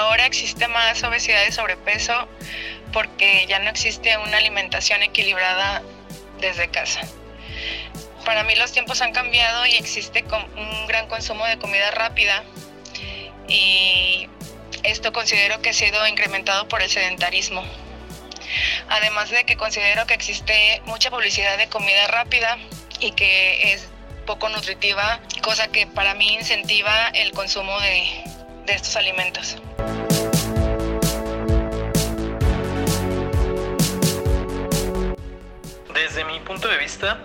ahora existe más obesidad y sobrepeso porque ya no existe una alimentación equilibrada desde casa. Para mí los tiempos han cambiado y existe un gran consumo de comida rápida y esto considero que ha sido incrementado por el sedentarismo. Además de que considero que existe mucha publicidad de comida rápida y que es poco nutritiva, cosa que para mí incentiva el consumo de, estos alimentos. Desde mi punto de vista,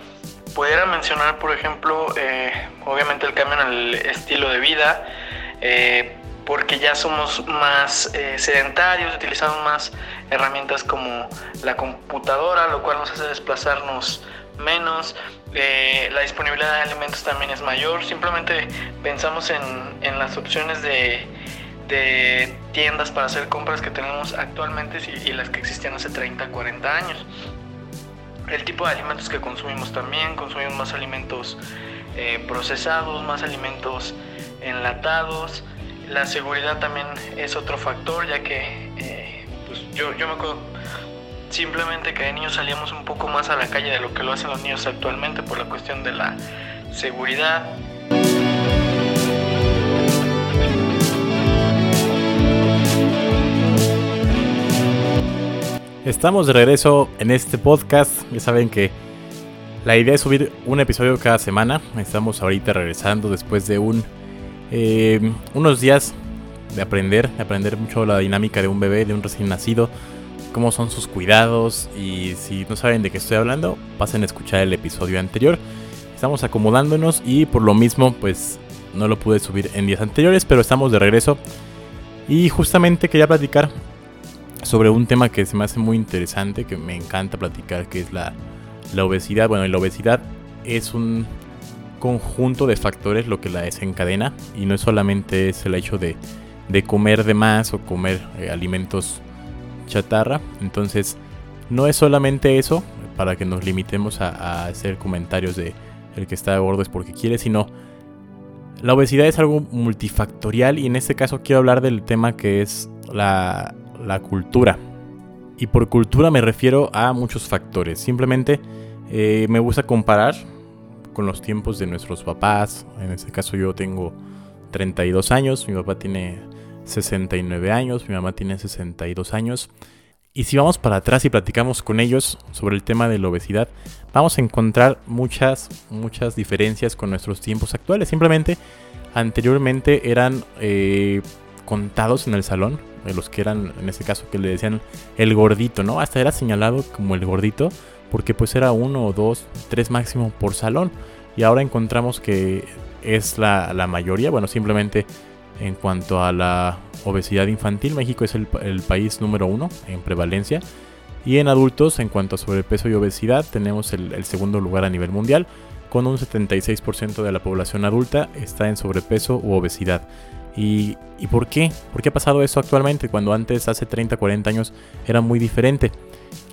pudiera mencionar, por ejemplo, eh, obviamente el cambio en el estilo de vida, eh, porque ya somos más eh, sedentarios, utilizamos más herramientas como la computadora, lo cual nos hace desplazarnos menos, la disponibilidad de alimentos también es mayor, simplemente pensamos en, en las opciones de, de, tiendas para hacer compras que tenemos actualmente y, las que existían hace 30, 40 años el tipo de alimentos que consumimos también, consumimos más alimentos eh, procesados, más alimentos enlatados. La seguridad también es otro factor, ya que eh, pues yo, yo me acuerdo simplemente que de niños salíamos un poco más a la calle de lo que lo hacen los niños actualmente por la cuestión de la seguridad. Estamos de regreso en este podcast. Ya saben que la idea es subir un episodio cada semana. Estamos ahorita regresando después de eh, unos días de aprender, de aprender mucho la dinámica de un bebé, de un recién nacido, cómo son sus cuidados y si no saben de qué estoy hablando, pasen a escuchar el episodio anterior. Estamos acomodándonos y por lo mismo pues no lo pude subir en días anteriores, pero estamos de regreso. Y justamente quería platicar sobre un tema que se me hace muy interesante, que me encanta platicar, que es la, obesidad. Bueno, la obesidad es un conjunto de factores lo que la desencadena y no es solamente es el hecho de, comer de más o comer eh, alimentos chatarra. Entonces, no es solamente eso, para que nos limitemos a, a, hacer comentarios de el que está gordo es porque quiere, sino la obesidad es algo multifactorial y en este caso quiero hablar del tema que es la la cultura. Y por cultura me refiero a muchos factores. Simplemente eh, me gusta comparar con los tiempos de nuestros papás. En este caso yo tengo 32 años, mi papá tiene 69 años, mi mamá tiene 62 años. Y si vamos para atrás y platicamos con ellos sobre el tema de la obesidad, vamos a encontrar muchas, muchas diferencias con nuestros tiempos actuales. Simplemente anteriormente eran eh, contados en el salón de los que eran, en este caso, que le decían el gordito, ¿no? Hasta era señalado como el gordito, porque pues era uno o dos, tres máximo por salón. Y ahora encontramos que es la, mayoría, bueno, simplemente en cuanto a la obesidad infantil, México es el, país número uno en prevalencia. Y en adultos, en cuanto a sobrepeso y obesidad, tenemos el, el segundo lugar a nivel mundial, con un 76% de la población adulta está en sobrepeso u obesidad. ¿Y, por qué? ¿Por qué ha pasado eso actualmente cuando antes, hace 30, 40 años, era muy diferente?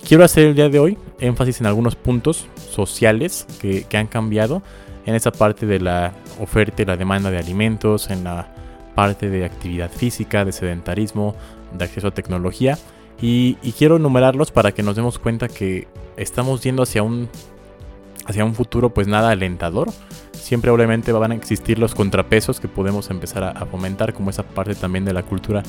Quiero hacer el día de hoy énfasis en algunos puntos sociales que, han cambiado en esa parte de la oferta y la demanda de alimentos, en la parte de actividad física, de sedentarismo, de acceso a tecnología. Y, y, quiero enumerarlos para que nos demos cuenta que estamos yendo hacia un, hacia un futuro pues nada alentador siempre obviamente van a existir los contrapesos que podemos empezar a, fomentar, como esa parte también de la cultura.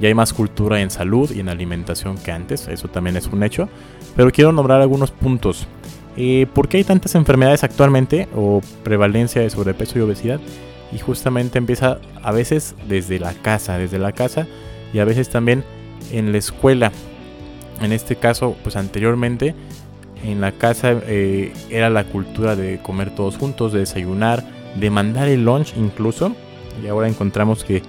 Ya hay más cultura en salud y en alimentación que antes, eso también es un hecho. Pero quiero nombrar algunos puntos. Eh, ¿Por qué hay tantas enfermedades actualmente o prevalencia de sobrepeso y obesidad? Y justamente empieza a veces desde la casa, desde la casa y a veces también en la escuela. En este caso, pues anteriormente en la casa eh, era la cultura de comer todos juntos, de desayunar, de mandar el lunch incluso. Y ahora encontramos que,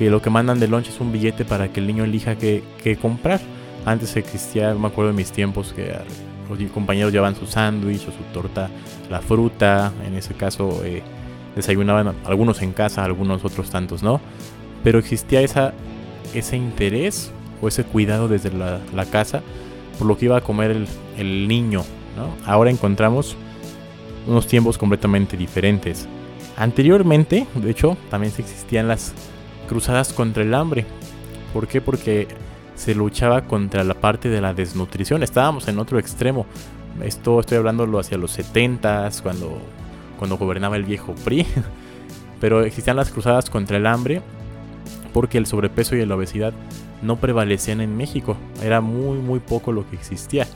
lo que mandan de lunch es un billete para que el niño elija qué, comprar. Antes existía, me acuerdo de mis tiempos, que los compañeros llevaban su sándwich o su torta, la fruta, en ese caso eh, desayunaban algunos en casa, algunos otros tantos, ¿no? Pero existía esa, ese interés o ese cuidado desde la, la casa por lo que iba a comer el, niño. Ahora encontramos unos tiempos completamente diferentes. Anteriormente, de hecho, también existían las cruzadas contra el hambre. ¿Por qué? Porque se luchaba contra la parte de la desnutrición. Estábamos en otro extremo. Esto estoy hablándolo hacia los 70s, cuando, cuando gobernaba el viejo PRI. Pero existían las cruzadas contra el hambre porque el sobrepeso y la obesidad no prevalecían en México. Era muy, muy poco lo que existía.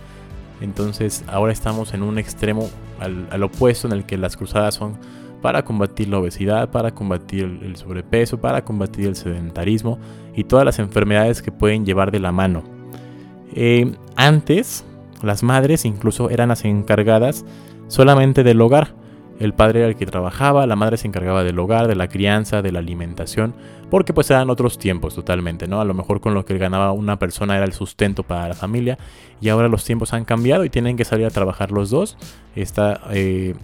Entonces ahora estamos en un extremo al, opuesto en el que las cruzadas son para combatir la obesidad, para combatir el sobrepeso, para combatir el sedentarismo y todas las enfermedades que pueden llevar de la mano. Eh, antes, las madres incluso eran las encargadas solamente del hogar. El padre era el que trabajaba, la madre se encargaba del hogar, de la crianza, de la alimentación, porque pues eran otros tiempos totalmente, ¿no? A lo mejor con lo que ganaba una persona era el sustento para la familia y ahora los tiempos han cambiado y tienen que salir a trabajar los dos. Está eh,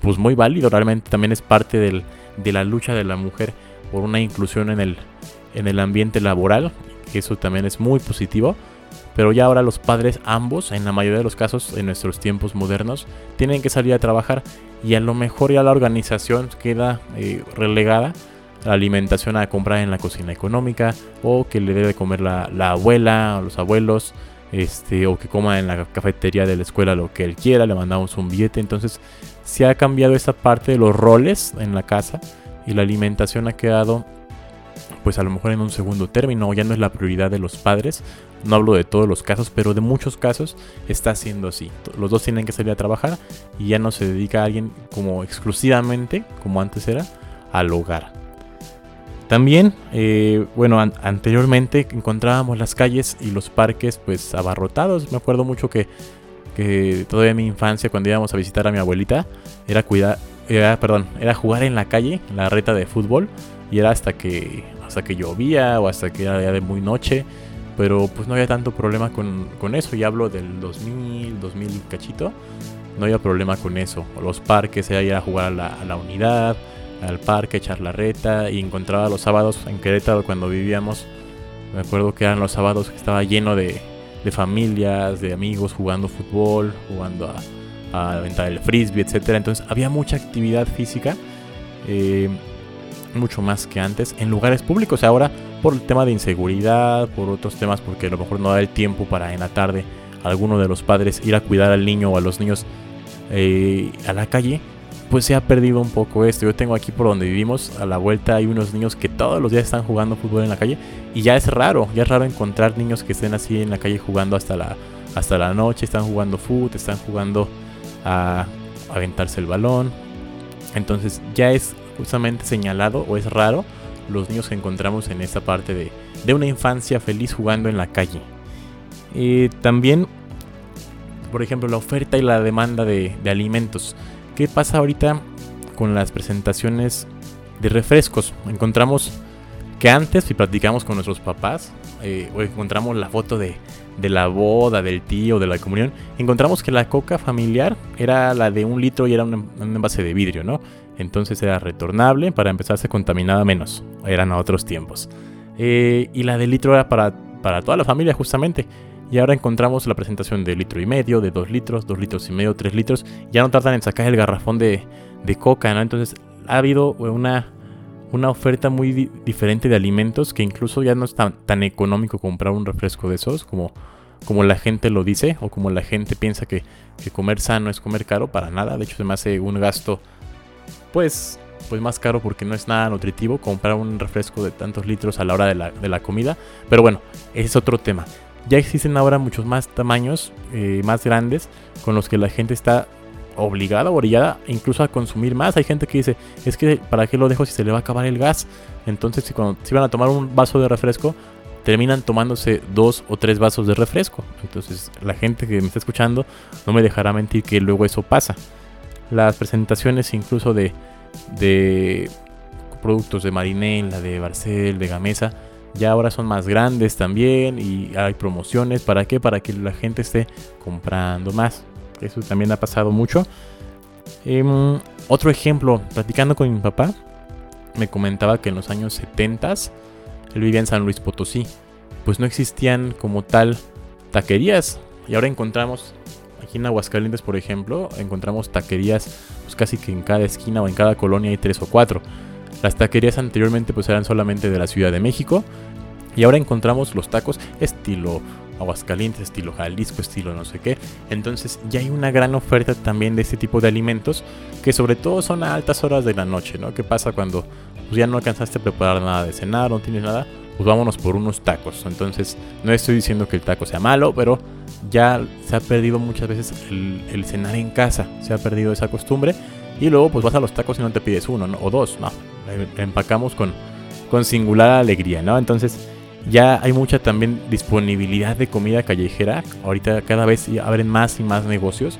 pues muy válido, realmente también es parte de la lucha de la mujer por una inclusión en el, en el ambiente laboral, eso también es muy positivo. Pero ya ahora los padres ambos, en la mayoría de los casos en nuestros tiempos modernos, tienen que salir a trabajar y a lo mejor ya la organización queda eh, relegada la alimentación a comprar en la cocina económica o que le debe comer la, la abuela o los abuelos este, o que coma en la cafetería de la escuela lo que él quiera, le mandamos un billete. Entonces se ha cambiado esa parte de los roles en la casa y la alimentación ha quedado pues a lo mejor en un segundo término, ya no es la prioridad de los padres. No hablo de todos los casos, pero de muchos casos está siendo así. Los dos tienen que salir a trabajar y ya no se dedica a alguien como exclusivamente, como antes era, al hogar. También, eh, bueno, anteriormente encontrábamos las calles y los parques pues abarrotados. Me acuerdo mucho que que todavía mi infancia cuando íbamos a visitar a mi abuelita era cuidar, era, perdón, era jugar en la calle, en la reta de fútbol y era hasta que hasta que llovía o hasta que era ya de muy noche, pero pues no había tanto problema con, con eso, y hablo del 2000, 2000 cachito, no había problema con eso, los parques era ir a jugar a la, a la unidad, al parque, echar la reta y encontraba los sábados en Querétaro cuando vivíamos, me acuerdo que eran los sábados que estaba lleno de de familias, de amigos jugando fútbol, jugando a, aventar el frisbee, etc. Entonces había mucha actividad física, eh, mucho más que antes, en lugares públicos. Ahora, por el tema de inseguridad, por otros temas, porque a lo mejor no da el tiempo para en la tarde alguno de los padres ir a cuidar al niño o a los niños eh, a la calle, pues se ha perdido un poco esto. Yo tengo aquí por donde vivimos, a la vuelta hay unos niños que todos los días están jugando fútbol en la calle y ya es raro, ya es raro encontrar niños que estén así en la calle jugando hasta la, hasta la noche, están jugando fútbol, están jugando a, aventarse el balón. Entonces ya es justamente señalado o es raro los niños que encontramos en esta parte de, de una infancia feliz jugando en la calle. y también, por ejemplo, la oferta y la demanda de, de alimentos. ¿Qué pasa ahorita con las presentaciones de refrescos? Encontramos que antes, si platicamos con nuestros papás, eh, o encontramos la foto de, la boda, del tío, de la comunión, encontramos que la coca familiar era la de un litro y era un, envase de vidrio, ¿no? Entonces era retornable, para empezar se contaminaba menos, eran otros tiempos. Eh, y la de litro era para, para toda la familia justamente. Y ahora encontramos la presentación de litro y medio, de dos litros, dos litros y medio, tres litros. Ya no tardan en sacar el garrafón de, de coca, ¿no? Entonces ha habido una, una oferta muy diferente de alimentos que incluso ya no es tan, tan, económico comprar un refresco de esos como, como la gente lo dice o como la gente piensa que, que, comer sano es comer caro. Para nada, de hecho se me hace un gasto pues, pues más caro porque no es nada nutritivo comprar un refresco de tantos litros a la hora de la, de la comida. Pero bueno, es otro tema ya existen ahora muchos más tamaños eh, más grandes con los que la gente está obligada orillada incluso a consumir más. Hay gente que dice, es que para qué lo dejo si se le va a acabar el gas. Entonces si cuando si van a tomar un vaso de refresco, terminan tomándose dos o tres vasos de refresco. Entonces la gente que me está escuchando no me dejará mentir que luego eso pasa. Las presentaciones incluso de, de productos de Marinela, de Barcel, de Gamesa, ya ahora son más grandes también y hay promociones. ¿Para qué? Para que la gente esté comprando más. Eso también ha pasado mucho. Em, otro ejemplo, platicando con mi papá, me comentaba que en los años 70 él vivía en San Luis Potosí. Pues no existían como tal taquerías. Y ahora encontramos, aquí en Aguascalientes por ejemplo, encontramos taquerías pues casi que en cada esquina o en cada colonia hay tres o cuatro. Las taquerías anteriormente pues eran solamente de la Ciudad de México Y ahora encontramos los tacos estilo Aguascalientes, estilo Jalisco, estilo no sé qué. Entonces ya hay una gran oferta también de este tipo de alimentos que sobre todo son a altas horas de la noche, ¿no? ¿Qué pasa cuando pues, ya no alcanzaste a preparar nada de cenar, no tienes nada? Pues vámonos por unos tacos. Entonces no estoy diciendo que el taco sea malo, pero ya se ha perdido muchas veces el, cenar en casa, se ha perdido esa costumbre. Y luego pues vas a los tacos y no te pides uno o dos, no. Empacamos con, con singular alegría, ¿no? Entonces ya hay mucha también disponibilidad de comida callejera. Ahorita cada vez abren más y más negocios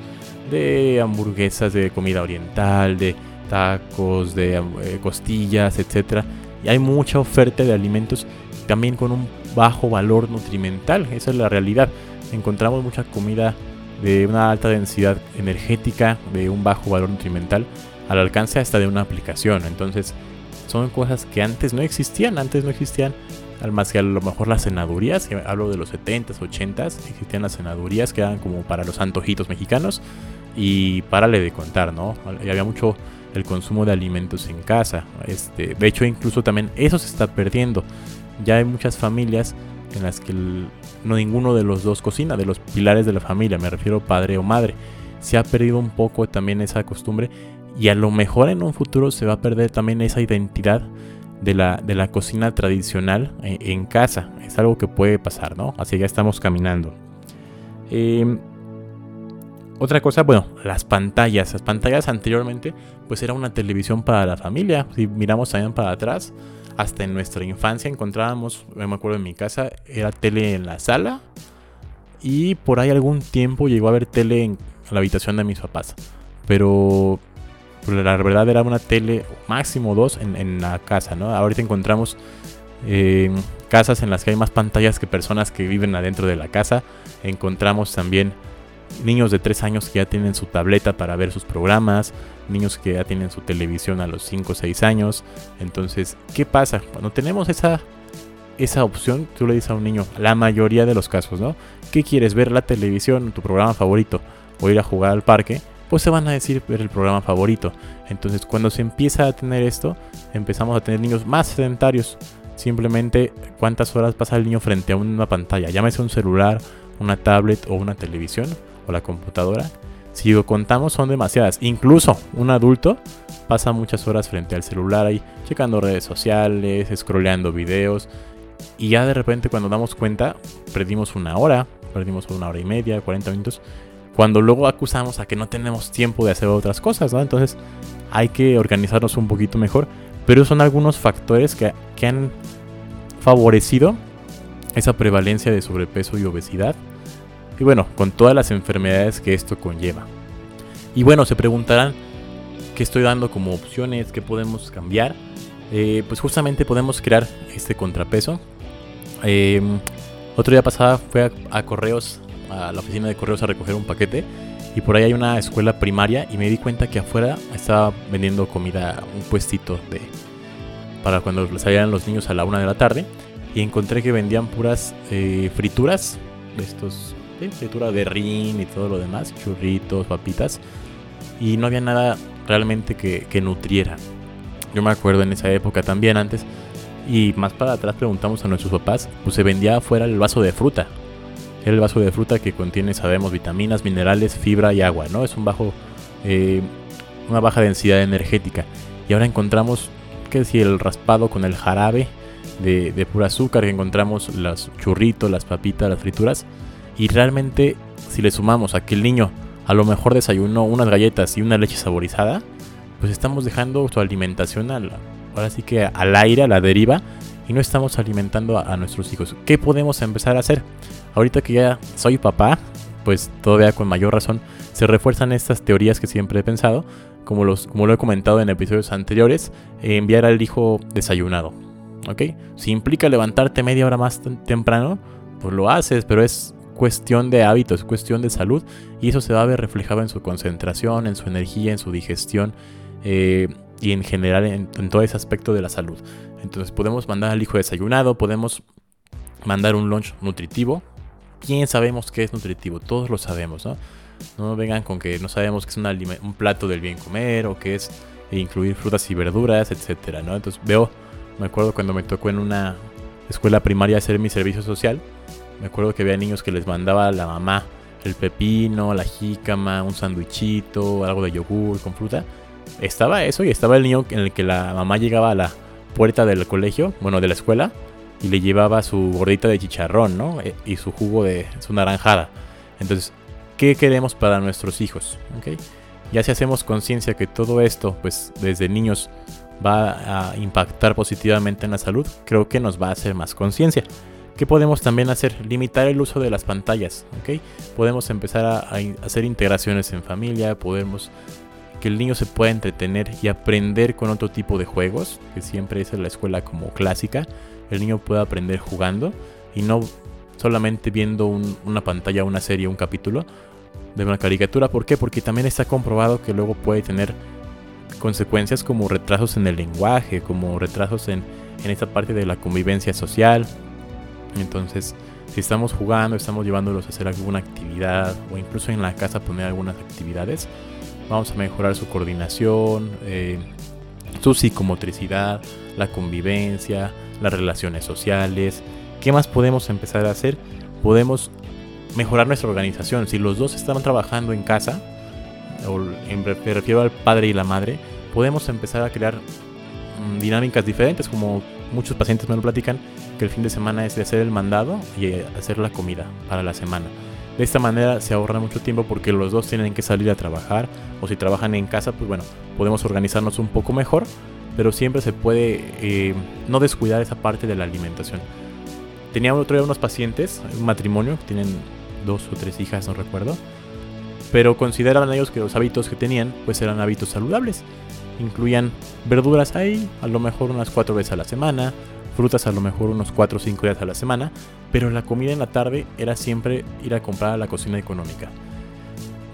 de hamburguesas, de comida oriental, de tacos, de eh, costillas, etc. Y hay mucha oferta de alimentos también con un bajo valor nutrimental. Esa es la realidad. Encontramos mucha comida de una alta densidad energética, de un bajo valor nutrimental, al alcance hasta de una aplicación. Entonces, son cosas que antes no existían. Antes no existían más que a lo mejor las cenadurías, hablo de los 70s, 80s, existían las cenadurías que eran como para los antojitos mexicanos y párale de contar, ¿no? Y había mucho el consumo de alimentos en casa. Este, de hecho, incluso también eso se está perdiendo. Ya hay muchas familias en las que no ninguno de los dos cocina, de los pilares de la familia, me refiero padre o madre. Se ha perdido un poco también esa costumbre y a lo mejor en un futuro se va a perder también esa identidad de la, de la cocina tradicional eh, en, casa. Es algo que puede pasar, ¿no? Así ya estamos caminando. Em, otra cosa, bueno, las pantallas. Las pantallas anteriormente, pues era una televisión para la familia. Si miramos también para atrás, hasta en nuestra infancia encontrábamos, me acuerdo en mi casa, era tele en la sala. Y por ahí algún tiempo llegó a haber tele en la habitación de mis papás. Pero pues, la verdad era una tele máximo dos en, la casa, ¿no? Ahorita encontramos eh, casas en las que hay más pantallas que personas que viven adentro de la casa. Encontramos también niños de 3 años que ya tienen su tableta para ver sus programas, niños que ya tienen su televisión a los 5 o 6 años. Entonces, ¿qué pasa? Cuando tenemos esa, esa opción, tú le dices a un niño, la mayoría de los casos, ¿no? ¿Qué quieres? ¿Ver la televisión, tu programa favorito o ir a jugar al parque? pues se van a decir ver el programa favorito. Entonces cuando se empieza a tener esto, empezamos a tener niños más sedentarios. Simplemente cuántas horas pasa el niño frente a una pantalla, llámese un celular, una tablet o una televisión o la computadora. Si lo contamos son demasiadas. Incluso un adulto pasa muchas horas frente al celular ahí, checando redes sociales, scrolleando videos. Y ya de repente cuando damos cuenta, perdimos una hora, perdimos una hora y media, 40 minutos cuando luego acusamos a que no tenemos tiempo de hacer otras cosas. Entonces hay que organizarnos un poquito mejor, pero son algunos factores que, han favorecido esa prevalencia de sobrepeso y obesidad, y bueno, con todas las enfermedades que esto conlleva. Y bueno, se preguntarán qué estoy dando como opciones, qué podemos cambiar. Eh, pues justamente podemos crear este contrapeso. Eh, otro día pasada fue a correos a la oficina de correos a recoger un paquete y por ahí hay una escuela primaria y me di cuenta que afuera estaba vendiendo comida, un puestito de para cuando salieran los niños a la una de la tarde y encontré que vendían puras eh, frituras de estos, fritura de rin y todo lo demás, churritos, papitas y no había nada realmente que, que nutriera. Yo me acuerdo en esa época también antes y más para atrás preguntamos a nuestros papás, pues se vendía afuera el vaso de fruta, el vaso de fruta que contiene, sabemos, vitaminas, minerales, fibra y agua, ¿no? Es un bajo, eh, una baja densidad energética. Y ahora encontramos, que si el raspado con el jarabe de, de pura azúcar, que encontramos los churritos, las papitas, las frituras. Y realmente, si le sumamos a que el niño a lo mejor desayunó unas galletas y una leche saborizada, pues estamos dejando su alimentación al, ahora sí que al aire, a la deriva, y no estamos alimentando a, nuestros hijos. ¿Qué podemos empezar a hacer? Ahorita que ya soy papá, pues todavía con mayor razón se refuerzan estas teorías que siempre he pensado, como, los, como lo he comentado en episodios anteriores, enviar al hijo desayunado. ¿Ok? Si implica levantarte media hora más temprano, pues lo haces, pero es cuestión de hábitos, es cuestión de salud y eso se va a ver reflejado en su concentración, en su energía, en su digestión eh, y en general en, en, todo ese aspecto de la salud. Entonces podemos mandar al hijo desayunado, podemos mandar un lunch nutritivo. ¿Quién sabemos qué es nutritivo? Todos lo sabemos, ¿no? No vengan con que no sabemos que es un plato del bien comer o que es incluir frutas y verduras, etcétera, ¿no? Entonces veo, me acuerdo cuando me tocó en una escuela primaria hacer mi servicio social, me acuerdo que había niños que les mandaba la mamá el pepino, la jícama, un sandwichito, algo de yogur con fruta. Estaba eso y estaba el niño en el que la mamá llegaba a la puerta del colegio, bueno, de la escuela, y le llevaba su gordita de chicharrón, ¿no? E, y su jugo de su naranjada. Entonces, ¿qué queremos para nuestros hijos? ¿Okay? Ya si hacemos conciencia que todo esto, pues desde niños va a impactar positivamente en la salud, creo que nos va a hacer más conciencia. ¿Qué podemos también hacer? Limitar el uso de las pantallas, ¿ok? Podemos empezar a, hacer integraciones en familia, podemos que el niño se pueda entretener y aprender con otro tipo de juegos, que siempre es en la escuela como clásica. El niño pueda aprender jugando y no solamente viendo una pantalla, una serie, un capítulo de una caricatura. ¿Por qué? Porque también está comprobado que luego puede tener consecuencias como retrasos en el lenguaje, como retrasos en, en esta parte de la convivencia social, entonces, si estamos jugando, estamos llevándolos a hacer alguna actividad o incluso en la casa poner algunas actividades, vamos a mejorar su coordinación, eh, su psicomotricidad, la convivencia, las relaciones sociales. ¿Qué más podemos empezar a hacer? Podemos mejorar nuestra organización. Si los dos están trabajando en casa, o me refiero al padre y la madre, podemos empezar a crear mm, dinámicas diferentes, como muchos pacientes me lo platican, que el fin de semana es de hacer el mandado y eh, hacer la comida para la semana. De esta manera se ahorra mucho tiempo porque los dos tienen que salir a trabajar o si trabajan en casa, pues bueno, podemos organizarnos un poco mejor, pero siempre se puede eh, no descuidar esa parte de la alimentación. Tenía otro día unos pacientes, un matrimonio, tienen dos o tres hijas, no recuerdo, pero consideraban ellos que los hábitos que tenían pues eran hábitos saludables. Incluían verduras ahí, a lo mejor unas cuatro veces a la semana, frutas a lo mejor unos 4 o 5 días a la semana, pero la comida en la tarde era siempre ir a comprar a la cocina económica.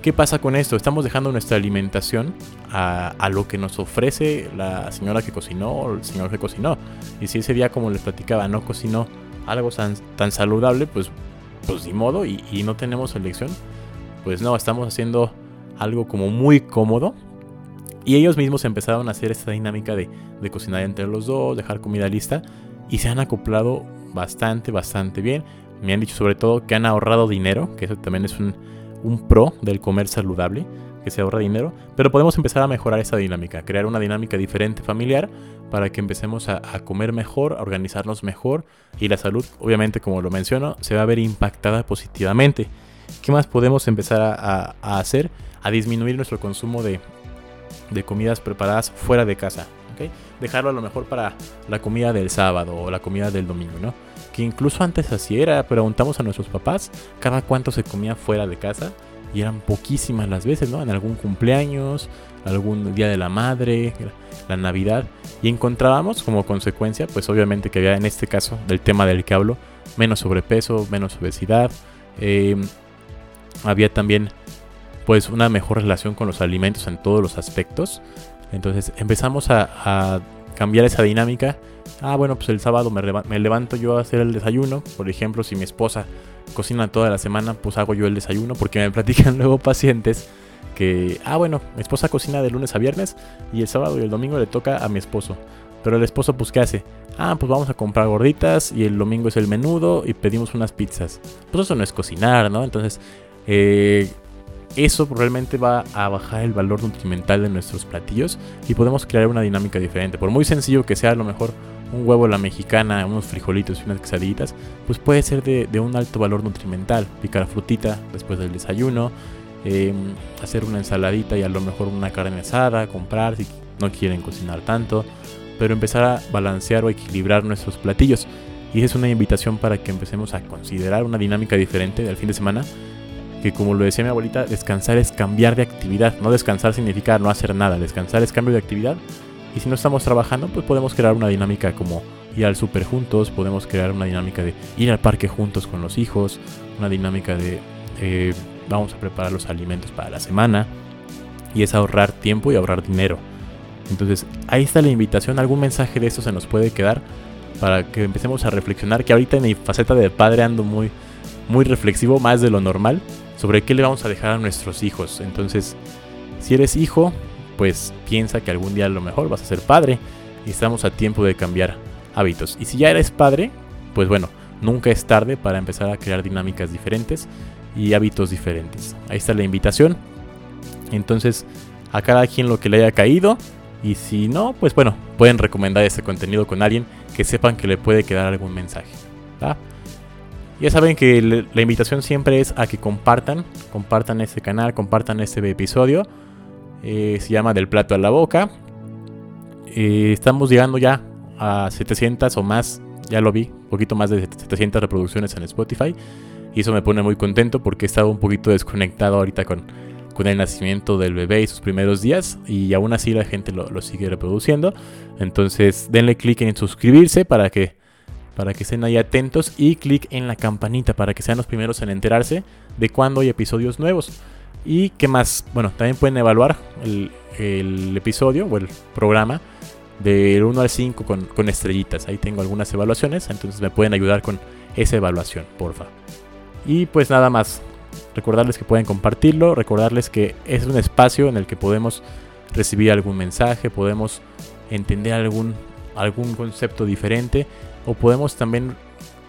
¿Qué pasa con esto? Estamos dejando nuestra alimentación a, lo que nos ofrece la señora que cocinó o el señor que cocinó. Y si ese día, como les platicaba, no cocinó algo tan, tan saludable, pues, pues ni modo y, no tenemos elección. Pues no, estamos haciendo algo como muy cómodo. Y ellos mismos empezaron a hacer esta dinámica de, de cocinar entre los dos, dejar comida lista y se han acoplado bastante, bastante bien. Me han dicho sobre todo que han ahorrado dinero, que eso también es un, pro del comer saludable, que se ahorra dinero, pero podemos empezar a mejorar esa dinámica, crear una dinámica diferente familiar para que empecemos a, comer mejor, a organizarnos mejor y la salud, obviamente como lo menciono, se va a ver impactada positivamente. ¿Qué más podemos empezar a, hacer? A disminuir nuestro consumo de, de comidas preparadas fuera de casa. Dejarlo a lo mejor para la comida del sábado o la comida del domingo, ¿no? Que incluso antes así era, preguntamos a nuestros papás cada cuánto se comía fuera de casa y eran poquísimas las veces, ¿no? En algún cumpleaños, algún día de la madre, la Navidad, y encontrábamos como consecuencia, pues obviamente que había en este caso del tema del que hablo, menos sobrepeso, menos obesidad, em, había también pues una mejor relación con los alimentos en todos los aspectos entonces empezamos a, cambiar esa dinámica. Ah, bueno, pues el sábado me, levanto yo a hacer el desayuno. Por ejemplo, si mi esposa cocina toda la semana, pues hago yo el desayuno porque me platican luego pacientes que, ah, bueno, mi esposa cocina de lunes a viernes y el sábado y el domingo le toca a mi esposo. Pero el esposo, pues, ¿qué hace? Ah, pues vamos a comprar gorditas y el domingo es el menudo y pedimos unas pizzas. Pues eso no es cocinar, ¿no? Entonces, eh, eso realmente va a bajar el valor nutrimental de nuestros platillos y podemos crear una dinámica diferente. Por muy sencillo que sea, a lo mejor un huevo a la mexicana, unos frijolitos y unas quesadillitas, pues puede ser de, un alto valor nutrimental. Picar frutita después del desayuno, em, hacer una ensaladita y a lo mejor una carne asada, comprar si no quieren cocinar tanto, pero empezar a balancear o equilibrar nuestros platillos. Y es una invitación para que empecemos a considerar una dinámica diferente del fin de semana que como lo decía mi abuelita, descansar es cambiar de actividad. No descansar significa no hacer nada, descansar es cambio de actividad. Y si no estamos trabajando, pues podemos crear una dinámica como ir al súper juntos, podemos crear una dinámica de ir al parque juntos con los hijos, una dinámica de eh, vamos a preparar los alimentos para la semana. Y es ahorrar tiempo y ahorrar dinero. Entonces, ahí está la invitación. Algún mensaje de esto se nos puede quedar para que empecemos a reflexionar. Que ahorita en mi faceta de padre ando muy, muy reflexivo, más de lo normal sobre qué le vamos a dejar a nuestros hijos. Entonces, si eres hijo, pues piensa que algún día a lo mejor vas a ser padre y estamos a tiempo de cambiar hábitos. Y si ya eres padre, pues bueno, nunca es tarde para empezar a crear dinámicas diferentes y hábitos diferentes. Ahí está la invitación. Entonces, a cada quien lo que le haya caído. Y si no, pues bueno, pueden recomendar este contenido con alguien que sepan que le puede quedar algún mensaje. Ya saben que la invitación siempre es a que compartan, compartan este canal, compartan este episodio. Eh, se llama Del plato a la boca. Eh, estamos llegando ya a 700 o más, ya lo vi, un poquito más de 700 reproducciones en Spotify. Y eso me pone muy contento porque he estado un poquito desconectado ahorita con, con el nacimiento del bebé y sus primeros días. Y aún así la gente lo, sigue reproduciendo. Entonces denle clic en suscribirse para que, para que estén ahí atentos. Y clic en la campanita para que sean los primeros en enterarse de cuando hay episodios nuevos. Y qué más, bueno, también pueden evaluar el, el episodio o el programa del 1 al 5 con, con, estrellitas. Ahí tengo algunas evaluaciones, entonces me pueden ayudar con esa evaluación, porfa. Y pues nada más, recordarles que pueden compartirlo, recordarles que es un espacio en el que podemos recibir algún mensaje, podemos entender algún, algún concepto diferente o podemos también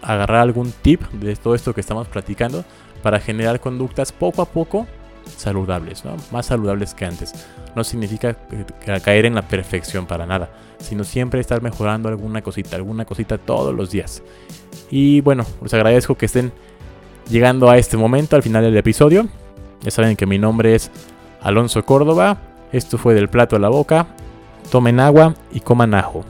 agarrar algún tip de todo esto que estamos platicando para generar conductas poco a poco saludables, ¿no? más saludables que antes. No significa caer en la perfección para nada, sino siempre estar mejorando alguna cosita, alguna cosita todos los días. Y bueno, les agradezco que estén llegando a este momento, al final del episodio. Ya saben que mi nombre es Alonso Córdoba. Esto fue del plato a la boca. Tomen agua y coman ajo.